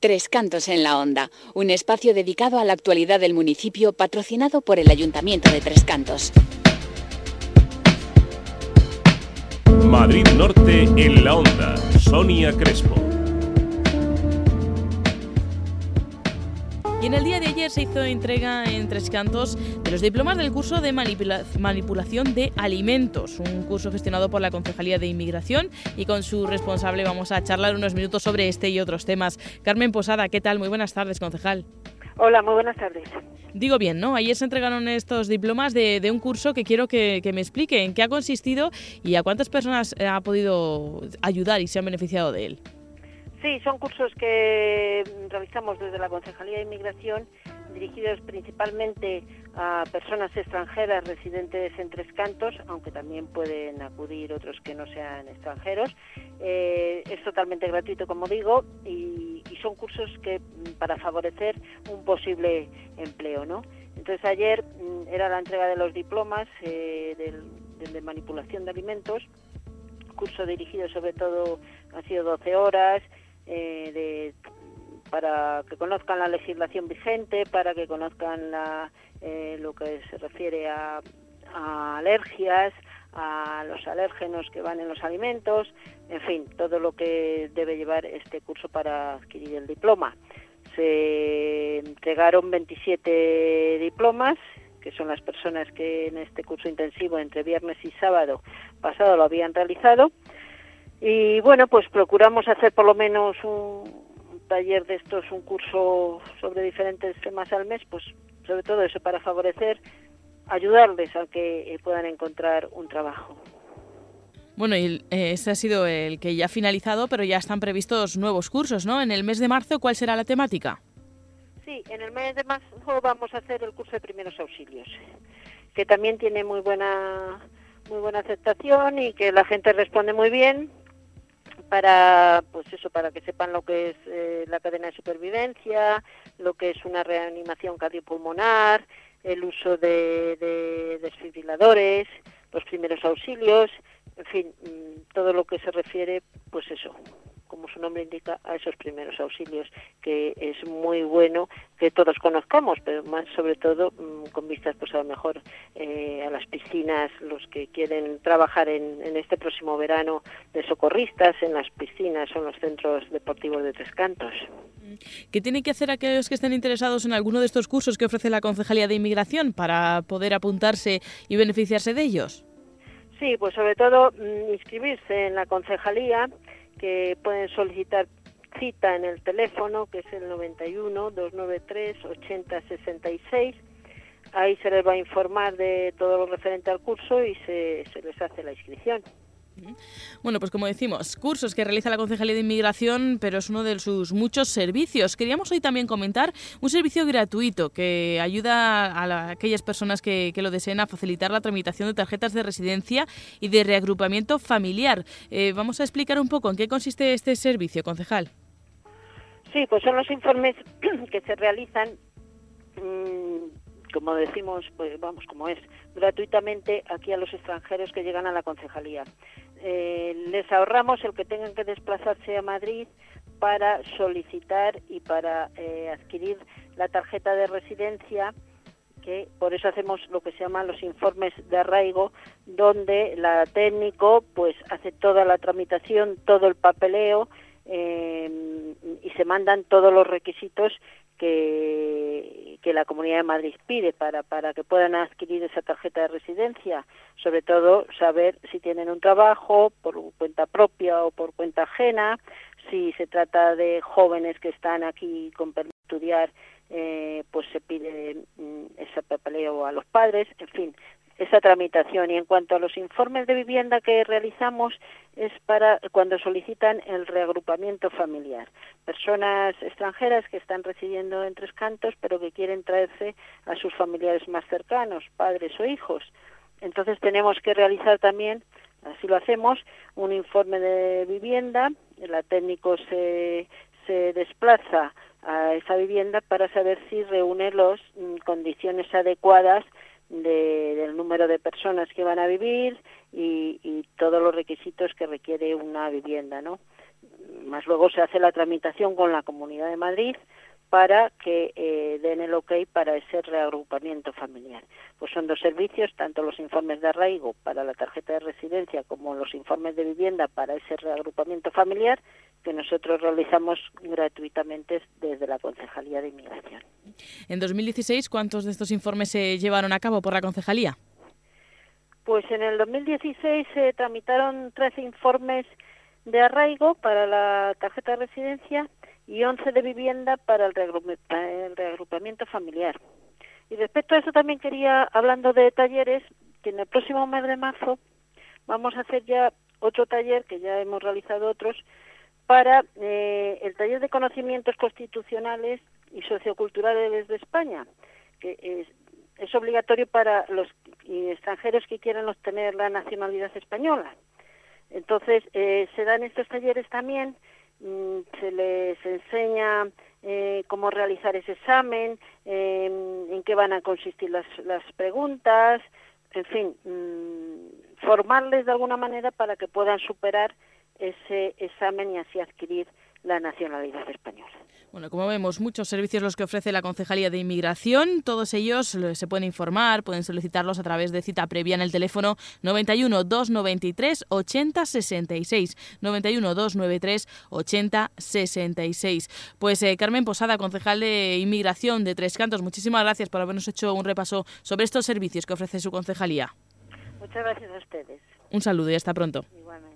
Tres Cantos en la Onda, un espacio dedicado a la actualidad del municipio patrocinado por el Ayuntamiento de Tres Cantos. Madrid Norte en la Onda, Sonia Crespo. Y en el día de ayer se hizo entrega en Tres Cantos de los diplomas del curso de manipulación de alimentos, un curso gestionado por la Concejalía de Inmigración y con su responsable vamos a charlar unos minutos sobre este y otros temas. Carmen Posada, ¿qué tal? Muy buenas tardes, concejal. Hola, muy buenas tardes. Digo bien, ¿no? Ayer se entregaron estos diplomas de, un curso que quiero que, que, me explique en qué ha consistido y a cuántas personas ha podido ayudar y se han beneficiado de él. Sí, son cursos que realizamos desde la Concejalía de Inmigración, dirigidos principalmente a personas extranjeras residentes en Tres Cantos, aunque también pueden acudir otros que no sean extranjeros. Eh, es totalmente gratuito, como digo, y, son cursos que para favorecer un posible empleo, ¿no? Entonces ayer mm, era la entrega de los diplomas eh, de manipulación de alimentos, curso dirigido sobre todo, ha sido 12 horas, eh, de, para que conozcan la legislación vigente, para que conozcan la, eh, lo que se refiere a, alergias, a los alérgenos que van en los alimentos, en fin, todo lo que debe llevar este curso para adquirir el diploma. Se entregaron 27 diplomas, que son las personas que en este curso intensivo entre viernes y sábado pasado lo habían realizado. Y bueno, pues procuramos hacer por lo menos un, taller de estos, un curso sobre diferentes temas al mes, pues sobre todo eso para favorecer, ayudarles a que eh, puedan encontrar un trabajo. Bueno, y eh, ese ha sido el que ya ha finalizado, pero ya están previstos nuevos cursos, ¿no? En el mes de marzo, ¿cuál será la temática? Sí, en el mes de marzo vamos a hacer el curso de primeros auxilios, que también tiene muy buena muy buena aceptación y que la gente responde muy bien para pues eso para que sepan lo que es eh, la cadena de supervivencia lo que es una reanimación cardiopulmonar el uso de, de desfibriladores los primeros auxilios en fin mm, todo lo que se refiere pues eso como su nombre indica, a esos primeros auxilios, que es muy bueno que todos conozcamos, pero más sobre todo mm, con vistas pues a lo mejor eh, a las piscinas, los que quieren trabajar en, este próximo verano de socorristas, en las piscinas o en los centros deportivos de Tres Cantos. ¿Qué tienen que hacer aquellos que estén interesados en alguno de estos cursos que ofrece la Concejalía de Inmigración para poder apuntarse y beneficiarse de ellos? Sí, pues sobre todo mm, inscribirse en la concejalía que pueden solicitar cita en el teléfono que es el 91 293 8066 ahí se les va a informar de todo lo referente al curso y se, se les hace la inscripción. Bueno, pues como decimos, cursos que realiza la Concejalía de Inmigración, pero es uno de sus muchos servicios. Queríamos hoy también comentar un servicio gratuito que ayuda a, aquellas personas que, lo deseen a facilitar la tramitación de tarjetas de residencia y de reagrupamiento familiar. Eh, vamos a explicar un poco en qué consiste este servicio, concejal. Sí, pues son los informes que se realizan mm, como decimos, pues vamos, como es, gratuitamente aquí a los extranjeros que llegan a la concejalía. Eh, les ahorramos el que tengan que desplazarse a Madrid para solicitar y para eh, adquirir la tarjeta de residencia que por eso hacemos lo que se llama los informes de arraigo donde la técnico pues hace toda la tramitación todo el papeleo eh, y se mandan todos los requisitos que, que la Comunidad de Madrid pide para, para que puedan adquirir esa tarjeta de residencia, sobre todo saber si tienen un trabajo por cuenta propia o por cuenta ajena, si se trata de jóvenes que están aquí con permiso estudiar, eh, pues se pide mm, ese papeleo a los padres, en fin, esa tramitación. Y en cuanto a los informes de vivienda que realizamos, es para cuando solicitan el reagrupamiento familiar. Personas extranjeras que están residiendo en Tres Cantos, pero que quieren traerse a sus familiares más cercanos, padres o hijos. Entonces tenemos que realizar también, así lo hacemos, un informe de vivienda. El técnico se, se desplaza a esa vivienda para saber si reúne las mm, condiciones adecuadas del número de personas que van a vivir y, y, todos los requisitos que requiere una vivienda, ¿no? Más luego se hace la tramitación con la Comunidad de Madrid para que eh, den el ok para ese reagrupamiento familiar. Pues son dos servicios, tanto los informes de arraigo para la tarjeta de residencia como los informes de vivienda para ese reagrupamiento familiar que nosotros realizamos gratuitamente desde la Concejalía de Inmigración. En 2016, ¿cuántos de estos informes se llevaron a cabo por la Concejalía? Pues en el 2016 se tramitaron 13 informes de arraigo para la tarjeta de residencia y 11 de vivienda para el, reagrupamiento familiar. Y respecto a eso también quería, hablando de talleres, que en el próximo mes de marzo vamos a hacer ya otro taller, que ya hemos realizado otros, para eh, el taller de conocimientos constitucionales y socioculturales de España, que es, obligatorio para los extranjeros que quieran obtener la nacionalidad española. Entonces, eh, se dan estos talleres también Mm, se les enseña eh, cómo realizar ese examen, em, en qué van a consistir las, las preguntas, en fin, mm, formarles de alguna manera para que puedan superar ese examen y así adquirir la nacionalidad española. Bueno, como vemos, muchos servicios los que ofrece la Concejalía de Inmigración. Todos ellos se pueden informar, pueden solicitarlos a través de cita previa en el teléfono 91 293 80 66. 91 293 80 66. Pues eh, Carmen Posada, concejal de Inmigración de Tres Cantos, muchísimas gracias por habernos hecho un repaso sobre estos servicios que ofrece su concejalía. Muchas gracias a ustedes. Un saludo y hasta pronto. Igualmente.